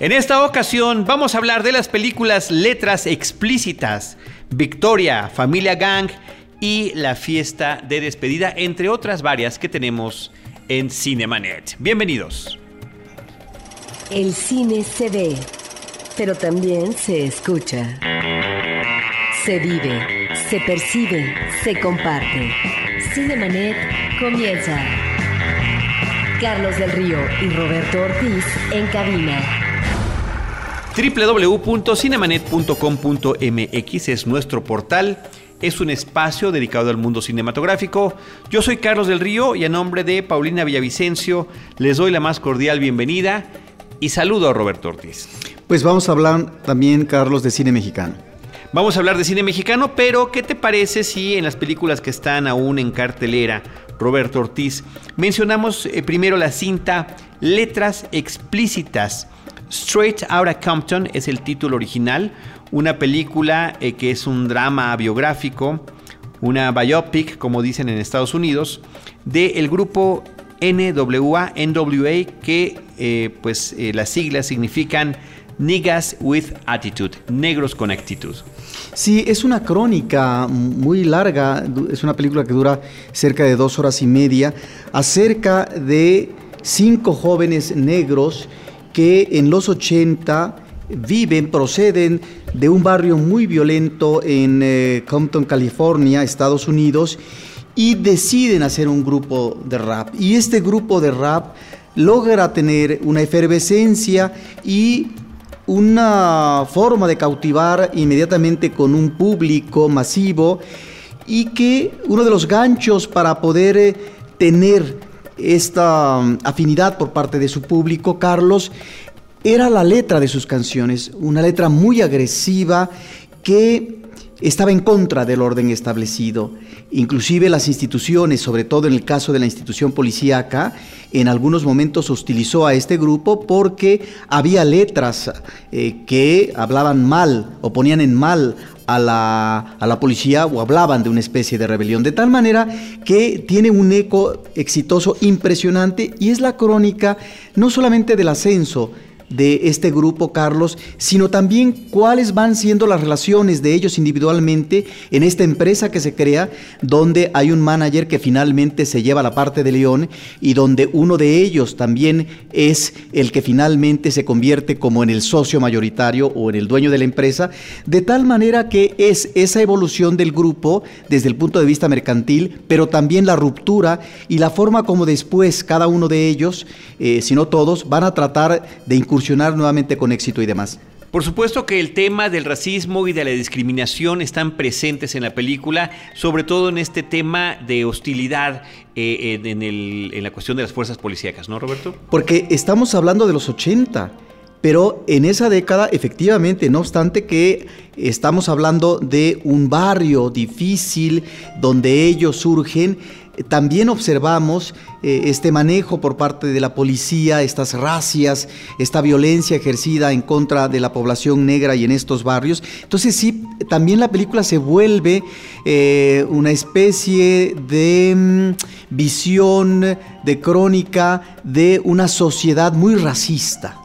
En esta ocasión vamos a hablar de las películas Letras Explícitas, Victoria, Familia Gang y La Fiesta de Despedida, entre otras varias que tenemos en Cinemanet. Bienvenidos. El cine se ve, pero también se escucha. Se vive, se percibe, se comparte. Cinemanet comienza. Carlos del Río y Roberto Ortiz en cabina www.cinemanet.com.mx es nuestro portal. Es un espacio dedicado al mundo cinematográfico. Yo soy Carlos del Río y a nombre de Paulina Villavicencio les doy la más cordial bienvenida y saludo a Roberto Ortiz. Pues vamos a hablar también, Carlos, de cine mexicano. Vamos a hablar de cine mexicano, pero ¿qué te parece si en las películas que están aún en cartelera, Roberto Ortiz, mencionamos eh, primero la cinta Letras Explícitas? Straight Outta Compton es el título original, una película eh, que es un drama biográfico, una biopic, como dicen en Estados Unidos, del grupo NWA, NWA, que eh, pues eh, las siglas significan Niggas with Attitude, negros con actitud. Sí, es una crónica muy larga, es una película que dura cerca de dos horas y media, acerca de cinco jóvenes negros que en los 80 viven, proceden de un barrio muy violento en eh, Compton, California, Estados Unidos, y deciden hacer un grupo de rap. Y este grupo de rap logra tener una efervescencia y una forma de cautivar inmediatamente con un público masivo y que uno de los ganchos para poder eh, tener esta um, afinidad por parte de su público, Carlos, era la letra de sus canciones, una letra muy agresiva que estaba en contra del orden establecido. Inclusive las instituciones, sobre todo en el caso de la institución policíaca, en algunos momentos hostilizó a este grupo porque había letras eh, que hablaban mal o ponían en mal a la, a la, policía o hablaban de una especie de rebelión, de tal manera que tiene un eco exitoso impresionante y es la crónica no solamente del ascenso, de este grupo, Carlos, sino también cuáles van siendo las relaciones de ellos individualmente en esta empresa que se crea, donde hay un manager que finalmente se lleva la parte de León y donde uno de ellos también es el que finalmente se convierte como en el socio mayoritario o en el dueño de la empresa, de tal manera que es esa evolución del grupo desde el punto de vista mercantil, pero también la ruptura y la forma como después cada uno de ellos, eh, si no todos, van a tratar de incursionar nuevamente con éxito y demás. Por supuesto que el tema del racismo y de la discriminación están presentes en la película, sobre todo en este tema de hostilidad eh, en, en, la cuestión de las fuerzas policíacas, ¿no, Roberto? Porque estamos hablando de los 80, pero en esa década, efectivamente, no obstante que estamos hablando de un barrio difícil donde ellos surgen, también observamos eh, este manejo por parte de la policía, estas racias, esta violencia ejercida en contra de la población negra y en estos barrios. Entonces sí, también la película se vuelve eh, una especie de mm, visión, de crónica de una sociedad muy racista.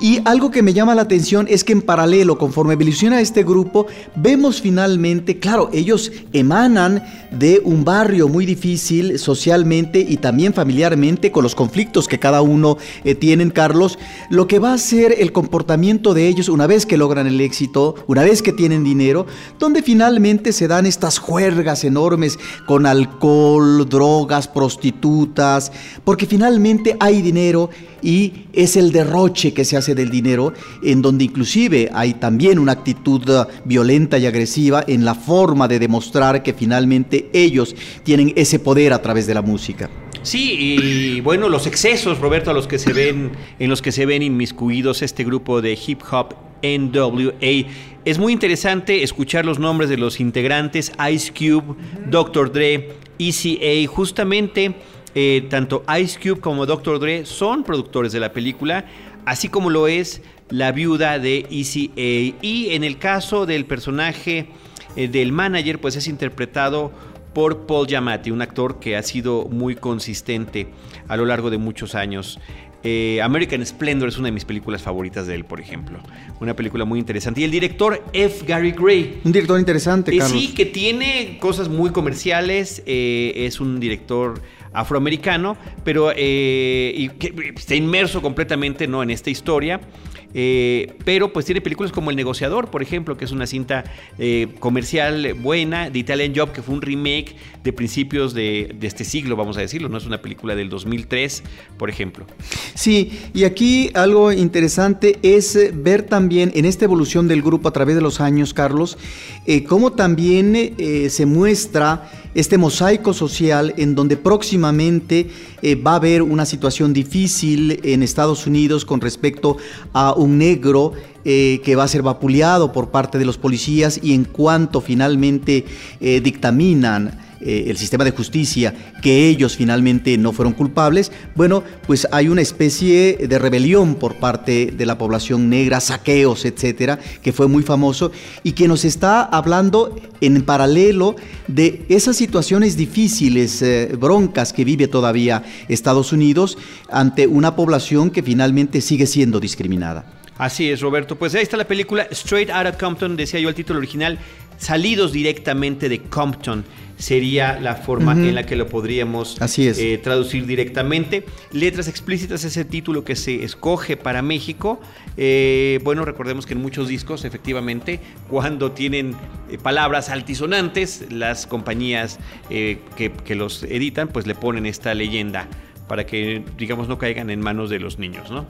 Y algo que me llama la atención es que en paralelo, conforme evoluciona este grupo, vemos finalmente, claro, ellos emanan de un barrio muy difícil socialmente y también familiarmente, con los conflictos que cada uno eh, tienen, Carlos, lo que va a ser el comportamiento de ellos una vez que logran el éxito, una vez que tienen dinero, donde finalmente se dan estas juergas enormes con alcohol, drogas, prostitutas, porque finalmente hay dinero y es el derroche que se hace del dinero, en donde inclusive hay también una actitud uh, violenta y agresiva en la forma de demostrar que finalmente ellos tienen ese poder a través de la música. Sí, y bueno, los excesos, Roberto, a los que se ven, en los que se ven inmiscuidos este grupo de hip hop NWA. Es muy interesante escuchar los nombres de los integrantes, Ice Cube, Dr. Dre, ECA, justamente eh, tanto Ice Cube como Dr. Dre son productores de la película, así como lo es la viuda de ECA. Y en el caso del personaje eh, del manager, pues es interpretado por Paul Giamatti, un actor que ha sido muy consistente a lo largo de muchos años. Eh, American Splendor es una de mis películas favoritas de él, por ejemplo. Una película muy interesante. Y el director F. Gary Gray. Un director interesante, Eh, Carlos. sí, que tiene cosas muy comerciales. eh, es un director afroamericano, pero eh, y que está inmerso completamente ¿no? en esta historia. Eh, pero pues tiene películas como El Negociador, por ejemplo, que es una cinta eh, comercial buena, de Italian Job, que fue un remake de principios de, este siglo, vamos a decirlo, no es una película del 2003, por ejemplo. Sí, y aquí algo interesante es eh, ver también en esta evolución del grupo a través de los años, Carlos, cómo también se muestra este mosaico social en donde próximamente va a haber una situación difícil en Estados Unidos con respecto a un negro eh, que va a ser vapuleado por parte de los policías y en cuanto finalmente eh, dictaminan eh, el sistema de justicia que ellos finalmente no fueron culpables, bueno, pues hay una especie de rebelión por parte de la población negra, saqueos, etcétera, que fue muy famoso y que nos está hablando en paralelo de esas situaciones difíciles, eh, broncas que vive todavía Estados Unidos ante una población que finalmente sigue siendo discriminada. Así es, Roberto. Pues ahí está la película Straight Outta Compton, decía yo el título original, salidos directamente de Compton. Sería la forma en la que lo podríamos Así es. eh, traducir directamente. Letras explícitas es el título que se escoge para México. Eh, bueno, recordemos que en muchos discos, efectivamente, cuando tienen eh, palabras altisonantes, las compañías que, que los editan, pues le ponen esta leyenda para que, digamos, no caigan en manos de los niños, ¿no?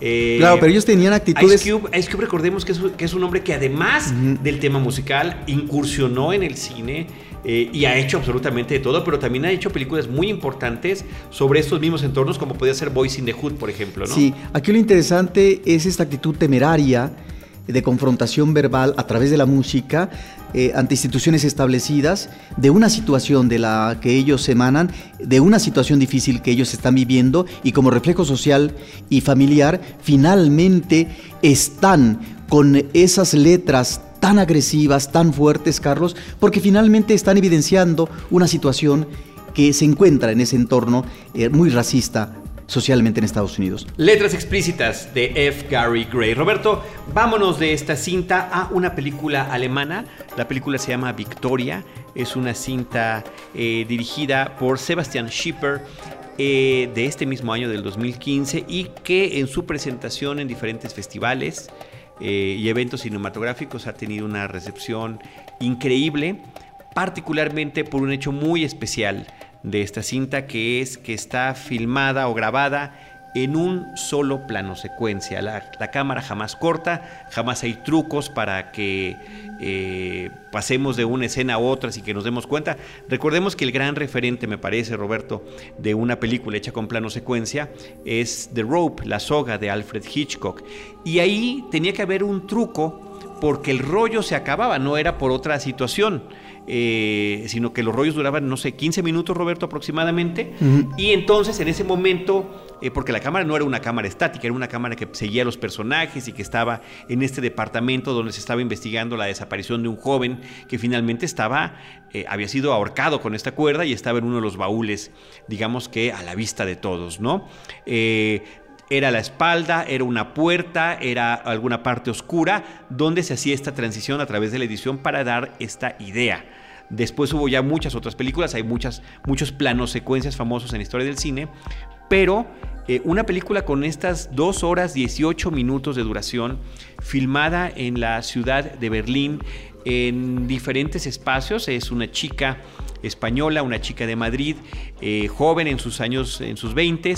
Eh, Claro, pero ellos tenían actitudes... Ice Cube, Ice Cube, recordemos que es, que es un hombre que además del tema musical incursionó en el cine eh, y ha hecho absolutamente de todo, pero también ha hecho películas muy importantes sobre estos mismos entornos, como podía ser Boys in the Hood, por ejemplo, ¿no? Sí, aquí lo interesante es esta actitud temeraria de confrontación verbal a través de la música eh, ante instituciones establecidas, de una situación de la que ellos emanan, de una situación difícil que ellos están viviendo y como reflejo social y familiar, finalmente están con esas letras tan agresivas, tan fuertes, Carlos, porque finalmente están evidenciando una situación que se encuentra en ese entorno eh, muy racista socialmente en Estados Unidos. Letras explícitas de F. Gary Gray. Roberto, vámonos de esta cinta a una película alemana. La película se llama Victoria. Es una cinta eh, dirigida por Sebastian Schipper. eh, de este mismo año del 2015 y que en su presentación en diferentes festivales eh, y eventos cinematográficos ha tenido una recepción increíble, particularmente por un hecho muy especial de esta cinta que es que está filmada o grabada en un solo plano secuencia. La, cámara jamás corta, jamás hay trucos para que eh, pasemos de una escena a otra y que nos demos cuenta. Recordemos que el gran referente, me parece, Roberto, de una película hecha con plano secuencia es The Rope, la soga de Alfred Hitchcock. Y ahí tenía que haber un truco porque el rollo se acababa, no era por otra situación. Eh, sino que los rollos duraban, no sé, 15 minutos, Roberto, aproximadamente. Y entonces, en ese momento, eh, porque la cámara no era una cámara estática, era una cámara que seguía a los personajes y que estaba en este departamento donde se estaba investigando la desaparición de un joven que finalmente estaba, eh, había sido ahorcado con esta cuerda y estaba en uno de los baúles, digamos que a la vista de todos, ¿no? Era la espalda, era una puerta, era alguna parte oscura donde se hacía esta transición a través de la edición para dar esta idea. Después hubo ya muchas otras películas, hay muchas, muchos planos, secuencias famosos en la historia del cine, pero eh, una película con estas 2 horas 18 minutos de duración, filmada en la ciudad de Berlín, en diferentes espacios, es una chica española, una chica de Madrid, eh, joven en sus años, en sus 20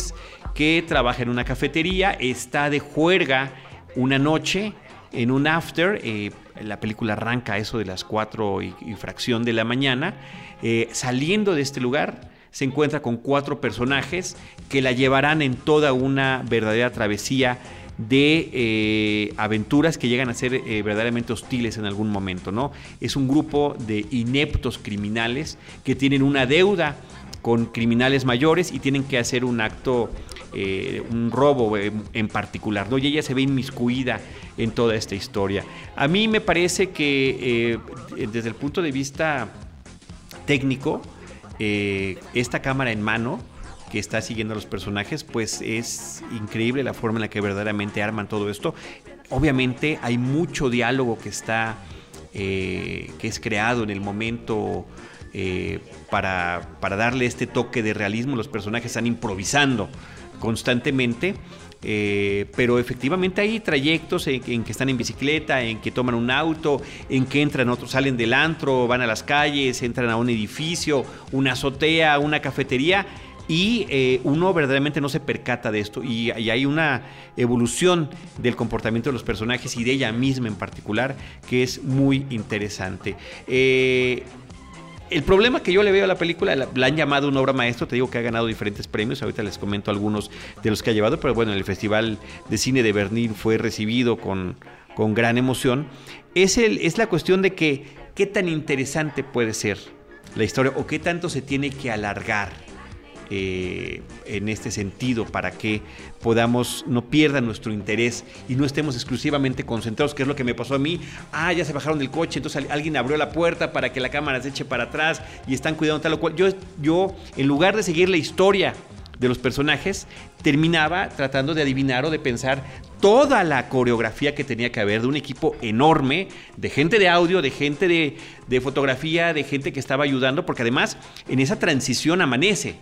que trabaja en una cafetería, está de juerga una noche en un after, eh, la película arranca eso de las 4 y, y fracción de la mañana, eh, saliendo de este lugar se encuentra con cuatro personajes que la llevarán en toda una verdadera travesía de eh, aventuras que llegan a ser eh, verdaderamente hostiles en algún momento, ¿no? Es un grupo de ineptos criminales que tienen una deuda con criminales mayores y tienen que hacer un acto, eh, un robo en particular, ¿no? Y ella se ve inmiscuida en toda esta historia. A mí me parece que desde el punto de vista técnico, esta cámara en mano que está siguiendo a los personajes, pues es increíble la forma en la que verdaderamente arman todo esto. Obviamente hay mucho diálogo que está, eh, que es creado en el momento eh, para, para darle este toque de realismo. Los personajes están improvisando constantemente. Eh, pero efectivamente hay trayectos en, que están en bicicleta, en que toman un auto, en que entran otros, salen del antro, van a las calles, entran a un edificio, una azotea, una cafetería. Y eh, uno verdaderamente no se percata de esto. Y, hay una evolución del comportamiento de los personajes y de ella misma en particular que es muy interesante. Eh, el problema que yo le veo a la película, la, han llamado una obra maestra, te digo que ha ganado diferentes premios, ahorita les comento algunos de los que ha llevado, pero bueno, en el Festival de Cine de Berlín fue recibido con, con gran emoción, es, el, es la cuestión de que qué tan interesante puede ser la historia o qué tanto se tiene que alargar eh, en este sentido para que podamos no pierda nuestro interés y no estemos exclusivamente concentrados, que es lo que me pasó a mí. Ah, ya se bajaron del coche, entonces alguien abrió la puerta para que la cámara se eche para atrás y están cuidando tal o cual. Yo, yo en lugar de seguir la historia de los personajes, terminaba tratando de adivinar o de pensar toda la coreografía que tenía que haber de un equipo enorme, de gente de audio, de gente de, de fotografía, de gente que estaba ayudando, porque además en esa transición amanece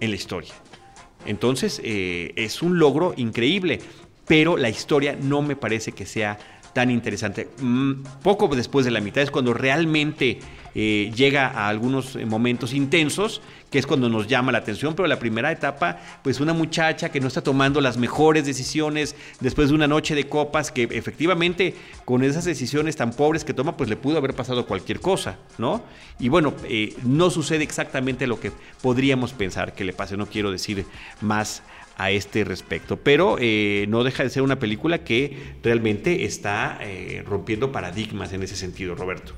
en la historia. Entonces, eh, es un logro increíble, pero la historia no me parece que sea tan interesante. Mm, poco después de la mitad es cuando realmente eh, llega a algunos momentos intensos, que es cuando nos llama la atención, pero la primera etapa, pues una muchacha que no está tomando las mejores decisiones después de una noche de copas, que efectivamente con esas decisiones tan pobres que toma, pues le pudo haber pasado cualquier cosa, ¿no? Y bueno, eh, no sucede exactamente lo que podríamos pensar que le pase, no quiero decir más a este respecto. Pero eh, no deja de ser una película que realmente está eh, rompiendo paradigmas en ese sentido, Roberto.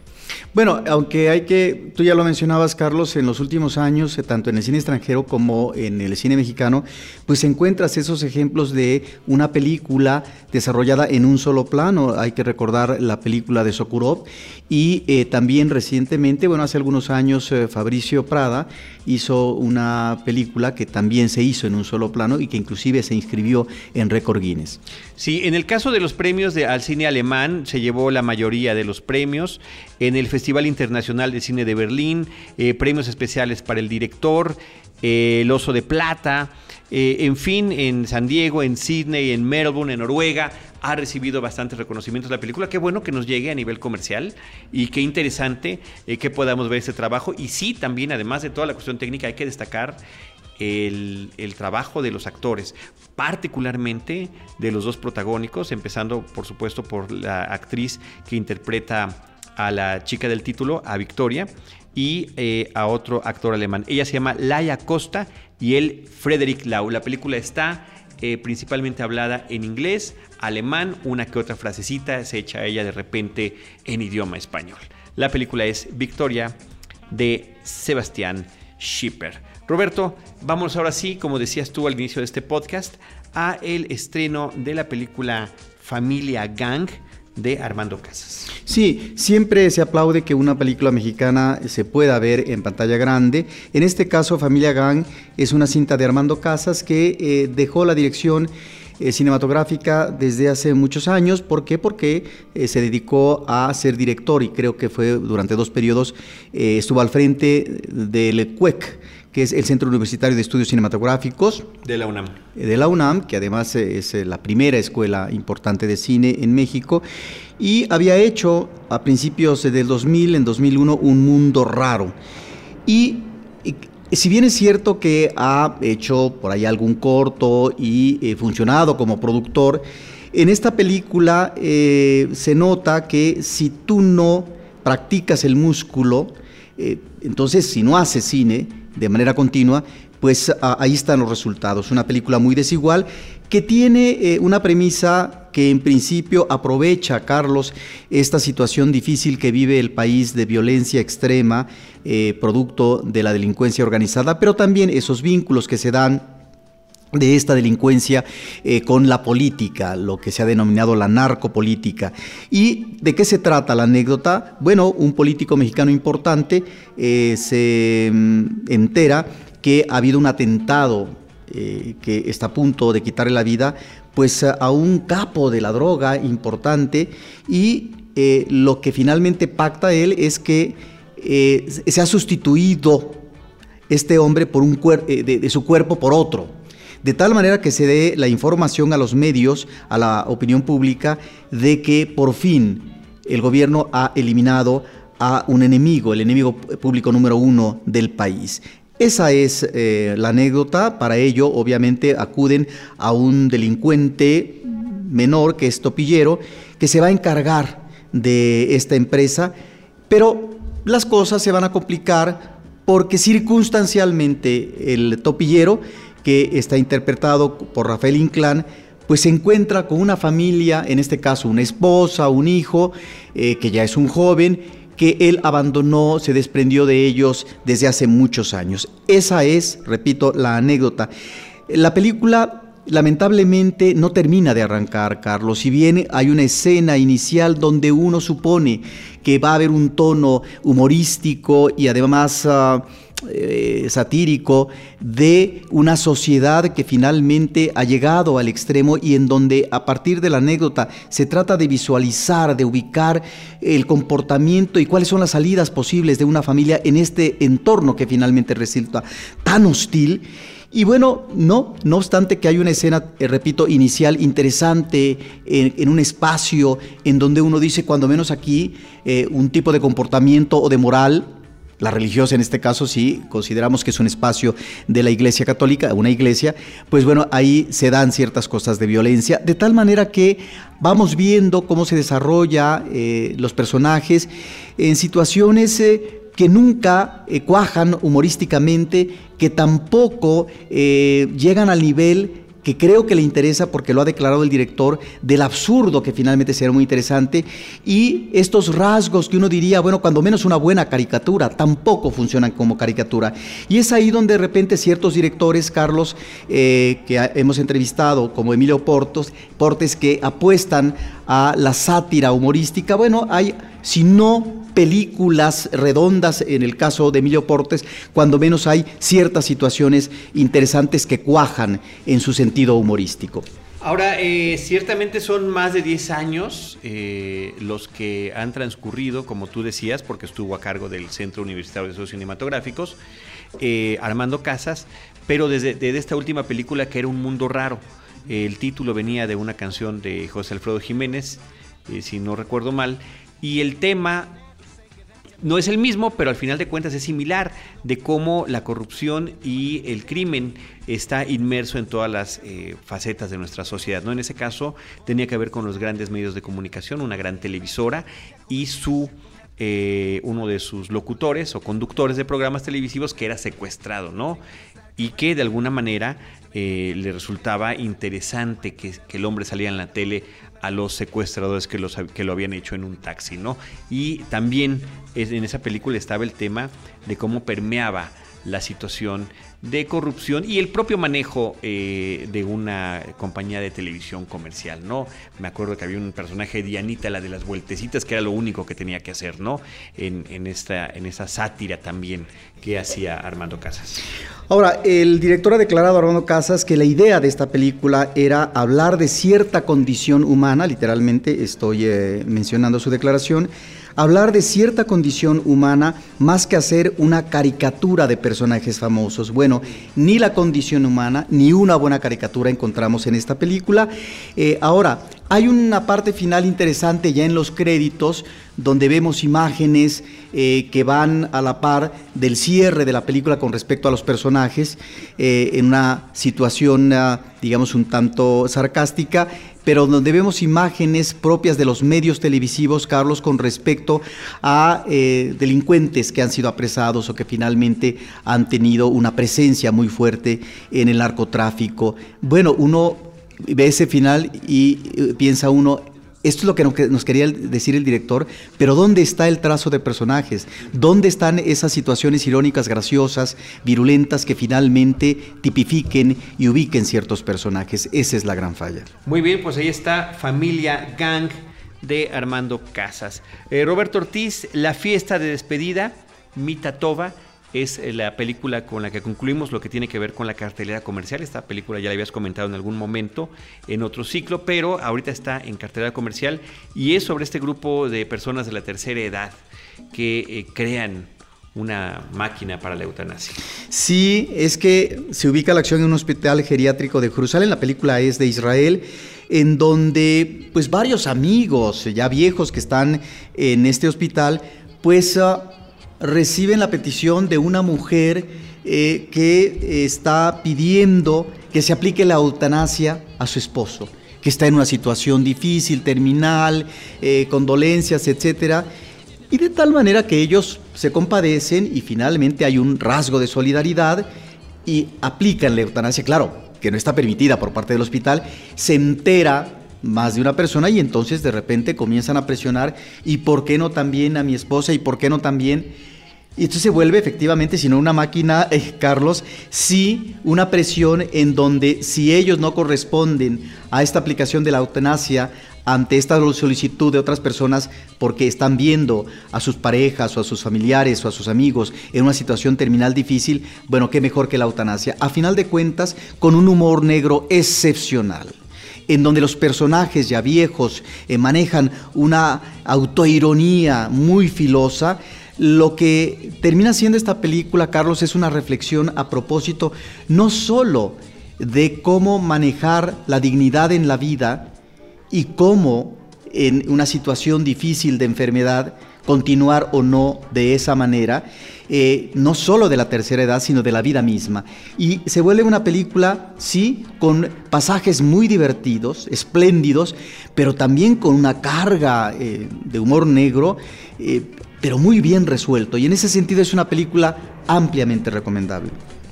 Bueno, aunque hay que, tú ya lo mencionabas, Carlos, en los últimos años, eh, tanto en el cine extranjero como en el cine mexicano, pues encuentras esos ejemplos de una película desarrollada en un solo plano. Hay que recordar la película de Sokurov y también recientemente, bueno, hace algunos años, Fabricio Prada hizo una película que también se hizo en un solo plano y que inclusive se inscribió en récord Guinness. Sí, en el caso de los premios de, al cine alemán se llevó la mayoría de los premios. En el Festival Internacional de Cine de Berlín, eh, premios especiales para el director, eh, el Oso de Plata, eh, en fin, en San Diego, en Sydney, en Melbourne, en Noruega, ha recibido bastantes reconocimientos la película. Qué bueno que nos llegue a nivel comercial y qué interesante que podamos ver este trabajo. Y sí, también, además de toda la cuestión técnica, hay que destacar el, trabajo de los actores, particularmente de los dos protagónicos, empezando por supuesto por la actriz que interpreta a la chica del título, a Victoria, y eh, a otro actor alemán. Ella se llama Laia Costa y él Frederick Lau. La película está eh, principalmente hablada en inglés, alemán, una que otra frasecita se echa ella de repente en idioma español. La película es Victoria de Sebastián Schipper. Roberto, vamos ahora sí, como decías tú al inicio de este podcast, a el estreno de la película Familia Gang de Armando Casas. Sí, siempre se aplaude que una película mexicana se pueda ver en pantalla grande. En este caso, Familia Gang es una cinta de Armando Casas que eh, dejó la dirección eh, cinematográfica desde hace muchos años. ¿Por qué? Porque eh, se dedicó a ser director y creo que fue durante dos periodos, estuvo al frente del CUEC que es el Centro Universitario de Estudios Cinematográficos. De la UNAM. Eh, de la UNAM, que además es eh, la primera escuela importante de cine en México. Y había hecho a principios del 2000, en 2001, Un Mundo Raro. Y, si bien es cierto que ha hecho por ahí algún corto y eh, funcionado como productor, en esta película se nota que si tú no practicas el músculo, entonces si no haces cine, de manera continua, pues ahí están los resultados. Una película muy desigual que tiene eh, una premisa que en principio aprovecha, Carlos, esta situación difícil que vive el país de violencia extrema, eh, producto de la delincuencia organizada, pero también esos vínculos que se dan de esta delincuencia eh, con la política, lo que se ha denominado la narcopolítica. ¿Y de qué se trata la anécdota? Bueno, un político mexicano importante eh, se mm, entera que ha habido un atentado eh, que está a punto de quitarle la vida, pues a un capo de la droga importante y lo que finalmente pacta él es que se ha sustituido este hombre por un de su cuerpo por otro de tal manera que se dé la información a los medios, a la opinión pública, de que por fin el gobierno ha eliminado a un enemigo, el enemigo público número uno del país. Esa es eh, la anécdota. Para ello, obviamente, acuden a un delincuente menor, que es Topillero, que se va a encargar de esta empresa, pero las cosas se van a complicar porque circunstancialmente el Topillero que está interpretado por Rafael Inclán, pues se encuentra con una familia, en este caso una esposa, un hijo, eh, que ya es un joven, que él abandonó, se desprendió de ellos desde hace muchos años. Esa es, repito, la anécdota. La película lamentablemente no termina de arrancar, Carlos. Si bien hay una escena inicial donde uno supone que va a haber un tono humorístico y además... Ah, eh, satírico de una sociedad que finalmente ha llegado al extremo y en donde a partir de la anécdota se trata de visualizar, de ubicar el comportamiento y cuáles son las salidas posibles de una familia en este entorno que finalmente resulta tan hostil. Y bueno, no, no obstante que hay una escena, eh, repito, inicial interesante en, un espacio en donde uno dice, cuando menos aquí, eh, un tipo de comportamiento o de moral la religiosa en este caso, sí, consideramos que es un espacio de la Iglesia Católica, una iglesia, pues bueno, ahí se dan ciertas cosas de violencia, de tal manera que vamos viendo cómo se desarrolla eh, los personajes en situaciones... Eh, que nunca eh, cuajan humorísticamente, que tampoco llegan al nivel que creo que le interesa porque lo ha declarado el director, del absurdo que finalmente será muy interesante, y estos rasgos que uno diría, bueno, cuando menos una buena caricatura, tampoco funcionan como caricatura. Y es ahí donde de repente ciertos directores, Carlos, eh, que hemos entrevistado, como Emilio Portos, Portes, que apuestan a la sátira humorística, bueno, hay, si no películas redondas, en el caso de Emilio Portes, cuando menos hay ciertas situaciones interesantes que cuajan en su sentido humorístico. Ahora, eh, ciertamente son más de 10 años eh, los que han transcurrido, como tú decías, porque estuvo a cargo del Centro Universitario de Estudios Cinematográficos, eh, Armando Casas, pero desde, desde, esta última película que era Un Mundo Raro. El título venía de una canción de José Alfredo Jiménez, si no recuerdo mal, y el tema no es el mismo, pero al final de cuentas es similar de cómo la corrupción y el crimen está inmerso en todas las eh, facetas de nuestra sociedad. ¿no? En ese caso tenía que ver con los grandes medios de comunicación, una gran televisora y su eh, uno de sus locutores o conductores de programas televisivos que era secuestrado, ¿no? Y que de alguna manera eh, le resultaba interesante que, que, el hombre salía en la tele a los secuestradores que, los, que lo habían hecho en un taxi, ¿no? Y también en esa película estaba el tema de cómo permeaba la situación de corrupción y el propio manejo eh, de una compañía de televisión comercial, ¿no? Me acuerdo que había un personaje, Dianita, la de las vueltecitas, que era lo único que tenía que hacer, ¿no? En, en, esta, en esa sátira también que hacía Armando Casas. Ahora, el director ha declarado, Armando Casas, que la idea de esta película era hablar de cierta condición humana, literalmente estoy eh, mencionando su declaración, hablar de cierta condición humana más que hacer una caricatura de personajes famosos. Bueno, ni la condición humana ni una buena caricatura encontramos en esta película. Eh, ahora, hay una parte final interesante ya en los créditos donde vemos imágenes eh, que van a la par del cierre de la película con respecto a los personajes, eh, en una situación, ah, digamos, un tanto sarcástica, pero donde vemos imágenes propias de los medios televisivos, Carlos, con respecto a eh, delincuentes que han sido apresados o que finalmente han tenido una presencia muy fuerte en el narcotráfico. Bueno, uno ve ese final y piensa uno, esto es lo que nos quería decir el director, pero ¿dónde está el trazo de personajes? ¿Dónde están esas situaciones irónicas, graciosas, virulentas que finalmente tipifiquen y ubiquen ciertos personajes? Esa es la gran falla. Muy bien, pues ahí está Familia Gang de Armando Casas. Eh, Roberto Ortiz, La fiesta de despedida, Mita Toba es eh, la película con la que concluimos lo que tiene que ver con la cartelera comercial. Esta película ya la habías comentado en algún momento en otro ciclo, pero ahorita está en cartelera comercial y es sobre este grupo de personas de la tercera edad que eh, crean una máquina para la eutanasia. Sí, es que se ubica la acción en un hospital geriátrico de Jerusalén, la película es de Israel, en donde pues varios amigos ya viejos que están en este hospital, pues ah, reciben la petición de una mujer eh, que está pidiendo que se aplique la eutanasia a su esposo, que está en una situación difícil, terminal, eh, con dolencias, etcétera. Y de tal manera que ellos se compadecen y finalmente hay un rasgo de solidaridad y aplican la eutanasia, claro, que no está permitida por parte del hospital, se entera más de una persona y entonces de repente comienzan a presionar y por qué no también a mi esposa y por qué no también y esto se vuelve efectivamente, si no una máquina, eh, Carlos, sí una presión en donde si ellos no corresponden a esta aplicación de la eutanasia, ante esta solicitud de otras personas porque están viendo a sus parejas o a sus familiares o a sus amigos en una situación terminal difícil, bueno, qué mejor que la eutanasia. A final de cuentas, con un humor negro excepcional en donde los personajes ya viejos eh, manejan una autoironía muy filosa, lo que termina siendo esta película, Carlos, es una reflexión a propósito no solo de cómo manejar la dignidad en la vida, y cómo en una situación difícil de enfermedad continuar o no de esa manera, eh, no solo de la tercera edad, sino de la vida misma. Y se vuelve una película, sí, con pasajes muy divertidos, espléndidos, pero también con una carga eh, de humor negro, eh, pero muy bien resuelto. Y en ese sentido es una película ampliamente recomendable.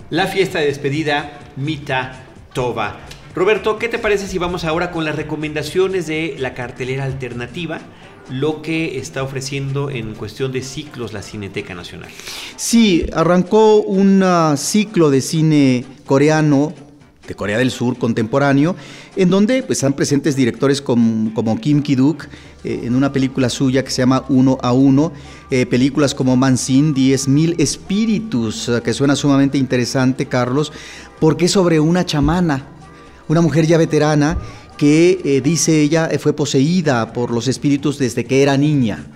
La fiesta de despedida, Mita Toba. Roberto, ¿qué te parece si vamos ahora con las recomendaciones de la cartelera alternativa? lo que está ofreciendo en cuestión de ciclos la Cineteca Nacional. Sí, arrancó un ah, ciclo de cine coreano de Corea del Sur contemporáneo, en donde pues, están presentes directores como, Kim Ki-duk, eh, en una película suya que se llama Uno a Uno, eh, películas como Mansin, 10.000 espíritus, ah, que suena sumamente interesante, Carlos, porque es sobre una chamana, una mujer ya veterana que eh, dice ella eh, fue poseída por los espíritus desde que era niña.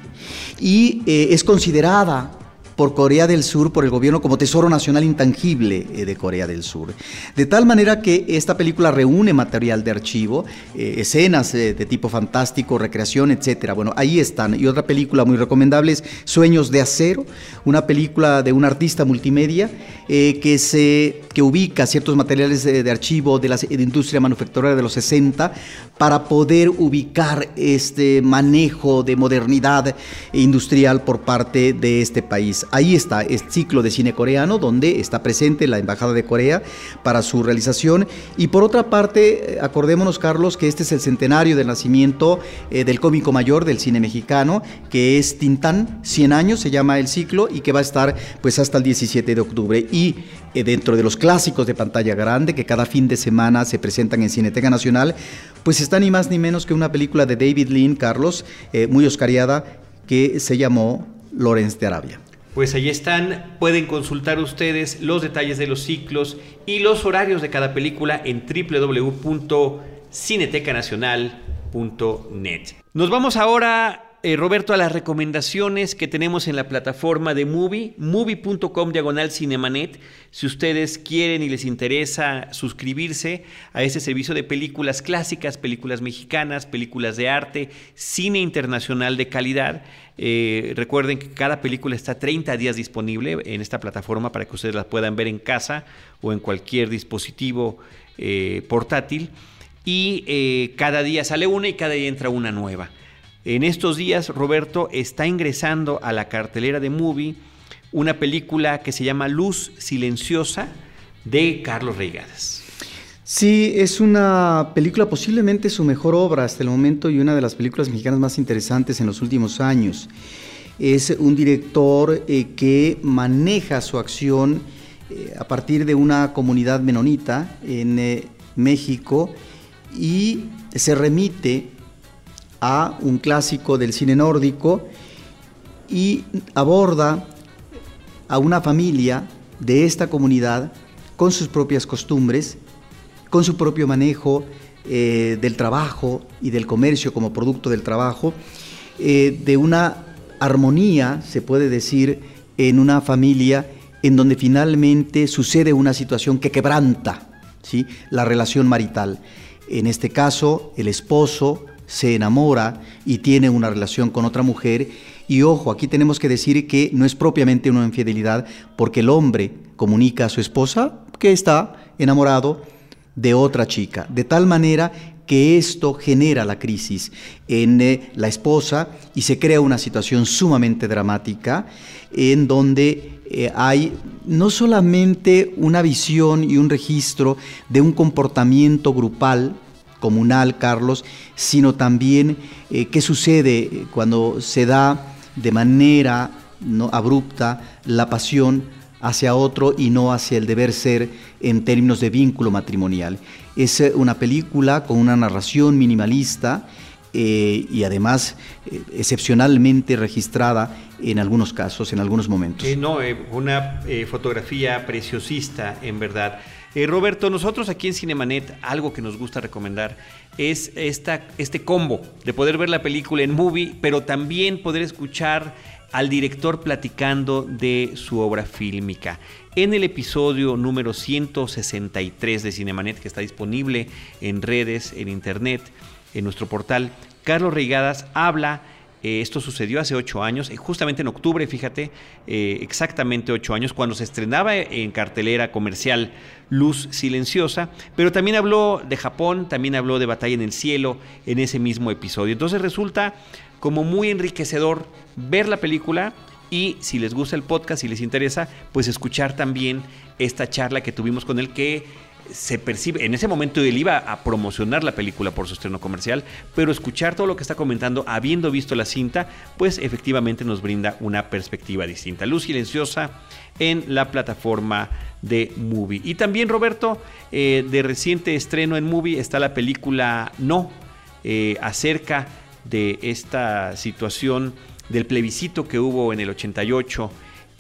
Y eh, es considerada por Corea del Sur, por el gobierno, como tesoro nacional intangible eh, de Corea del Sur. De tal manera que esta película reúne material de archivo, eh, escenas eh, de tipo fantástico, recreación, etc. Bueno, ahí están. Y otra película muy recomendable es Sueños de Acero, una película de un artista multimedia que, se, que ubica ciertos materiales de, archivo de la industria manufacturera de los 60 para poder ubicar este manejo de modernidad industrial por parte de este país ahí está el ciclo de cine coreano donde está presente la Embajada de Corea para su realización. Y por otra parte, eh, acordémonos, Carlos, que este es el centenario del nacimiento eh, del cómico mayor del cine mexicano, que es Tintán, 100 años se llama el ciclo y que va a estar pues hasta el 17 de octubre. Y eh, dentro de los clásicos de pantalla grande que cada fin de semana se presentan en Cineteca Nacional, pues está ni más ni menos que una película de David Lean, Carlos, muy oscariada, que se llamó Lorenz de Arabia. Pues ahí están, pueden consultar ustedes los detalles de los ciclos y los horarios de cada película en www.cinetecanacional.net. Nos vamos ahora eh, Roberto, a las recomendaciones que tenemos en la plataforma de Movie, movie.com diagonal cinemanet. Si ustedes quieren y les interesa suscribirse a este servicio de películas clásicas, películas mexicanas, películas de arte, cine internacional de calidad, eh, recuerden que cada película está 30 días disponible en esta plataforma para que ustedes la puedan ver en casa o en cualquier dispositivo eh, portátil. Y cada día sale una y cada día entra una nueva. En estos días, Roberto está ingresando a la cartelera de Movie una película que se llama Luz Silenciosa de Carlos Reigadas. Sí, es una película posiblemente su mejor obra hasta el momento y una de las películas mexicanas más interesantes en los últimos años. Es un director eh, que maneja su acción eh, a partir de una comunidad menonita en eh, México y se remite a un clásico del cine nórdico y aborda a una familia de esta comunidad con sus propias costumbres, con su propio manejo eh, del trabajo y del comercio como producto del trabajo, eh, de una armonía, se puede decir, en una familia en donde finalmente sucede una situación que quebranta ¿sí? la relación marital. En este caso, el esposo se enamora y tiene una relación con otra mujer. Y ojo, aquí tenemos que decir que no es propiamente una infidelidad porque el hombre comunica a su esposa que está enamorado de otra chica, de tal manera que esto genera la crisis en eh, la esposa y se crea una situación sumamente dramática en donde eh, hay no solamente una visión y un registro de un comportamiento grupal, comunal, Carlos, sino también eh, qué sucede cuando se da de manera ¿no? abrupta la pasión hacia otro y no hacia el deber ser en términos de vínculo matrimonial. Es eh, una película con una narración minimalista eh, y además eh, excepcionalmente registrada en algunos casos, en algunos momentos. no, una fotografía preciosista, en verdad. Roberto, nosotros aquí en Cinemanet, algo que nos gusta recomendar es esta, este combo de poder ver la película en movie, pero también poder escuchar al director platicando de su obra fílmica. En el episodio número 163 de Cinemanet, que está disponible en redes, en internet, en nuestro portal, Carlos Reigadas habla eh, esto sucedió hace ocho años, eh, justamente en octubre, fíjate, eh, exactamente ocho años, cuando se estrenaba en cartelera comercial Luz Silenciosa, pero también habló de Japón, también habló de Batalla en el Cielo en ese mismo episodio. Entonces resulta como muy enriquecedor ver la película y si les gusta el podcast, si les interesa, pues escuchar también esta charla que tuvimos con él que se percibe, en ese momento él iba a promocionar la película por su estreno comercial, pero escuchar todo lo que está comentando, habiendo visto la cinta, pues efectivamente nos brinda una perspectiva distinta. Luz silenciosa en la plataforma de Movie. Y también, Roberto, eh, de reciente estreno en Movie está la película No, eh, acerca de esta situación del plebiscito que hubo en el 88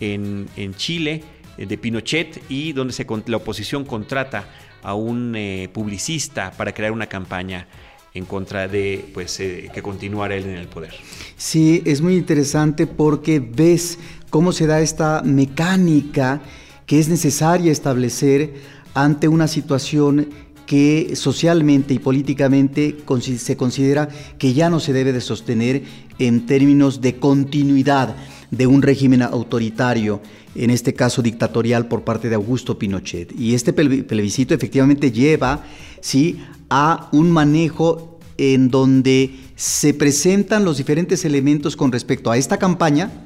en, Chile eh, de Pinochet y donde se, la oposición contrata a un eh, publicista para crear una campaña en contra de pues, eh, que continuara él en el poder. Sí, es muy interesante porque ves cómo se da esta mecánica que es necesaria establecer ante una situación que socialmente y políticamente se considera que ya no se debe de sostener en términos de continuidad de un régimen autoritario, en este caso dictatorial por parte de Augusto Pinochet. Y este plebiscito efectivamente lleva ¿sí? a un manejo en donde se presentan los diferentes elementos con respecto a esta campaña,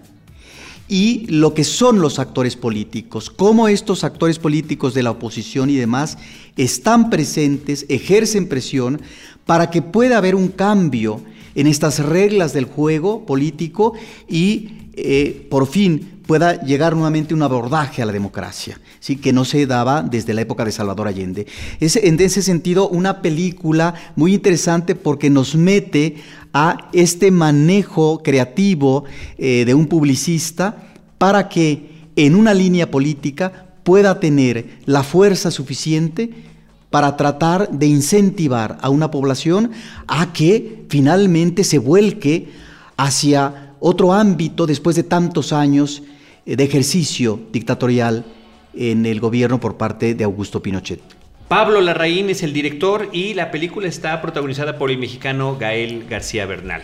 y lo que son los actores políticos, cómo estos actores políticos de la oposición y demás están presentes, ejercen presión para que pueda haber un cambio en estas reglas del juego político y eh, por fin pueda llegar nuevamente un abordaje a la democracia, ¿sí? que no se daba desde la época de Salvador Allende. Es en ese sentido una película muy interesante porque nos mete a este manejo creativo eh, de un publicista para que en una línea política pueda tener la fuerza suficiente para tratar de incentivar a una población a que finalmente se vuelque hacia otro ámbito después de tantos años de ejercicio dictatorial en el gobierno por parte de Augusto Pinochet. Pablo Larraín es el director y la película está protagonizada por el mexicano Gael García Bernal.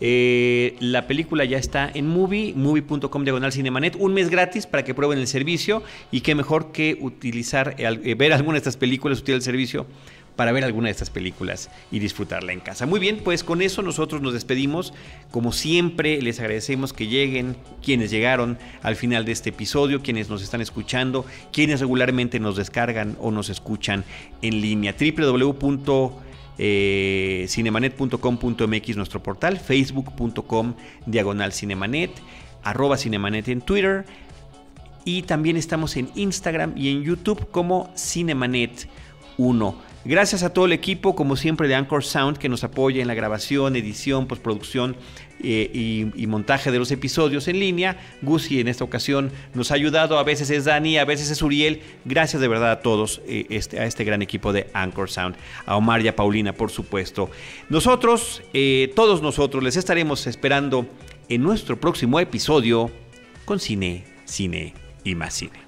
Eh, la película ya está en movie, movie.com diagonal cinemanet, un mes gratis para que prueben el servicio y qué mejor que utilizar, eh, ver alguna de estas películas, utilizar el servicio para ver alguna de estas películas y disfrutarla en casa. Muy bien, pues con eso nosotros nos despedimos. Como siempre, les agradecemos que lleguen quienes llegaron al final de este episodio, quienes nos están escuchando, quienes regularmente nos descargan o nos escuchan en línea. www.cinemanet.com.mx nuestro portal, facebook.com diagonal cinemanet, arroba cinemanet en Twitter y también estamos en Instagram y en YouTube como Cinemanet 1 Gracias a todo el equipo, como siempre, de Anchor Sound que nos apoya en la grabación, edición, postproducción eh, y, montaje de los episodios en línea. Gusi en esta ocasión nos ha ayudado, a veces es Dani, a veces es Uriel. Gracias de verdad a todos, eh, este, a este gran equipo de Anchor Sound, a Omar y a Paulina, por supuesto. Nosotros, eh, todos nosotros, les estaremos esperando en nuestro próximo episodio con cine, cine y más cine.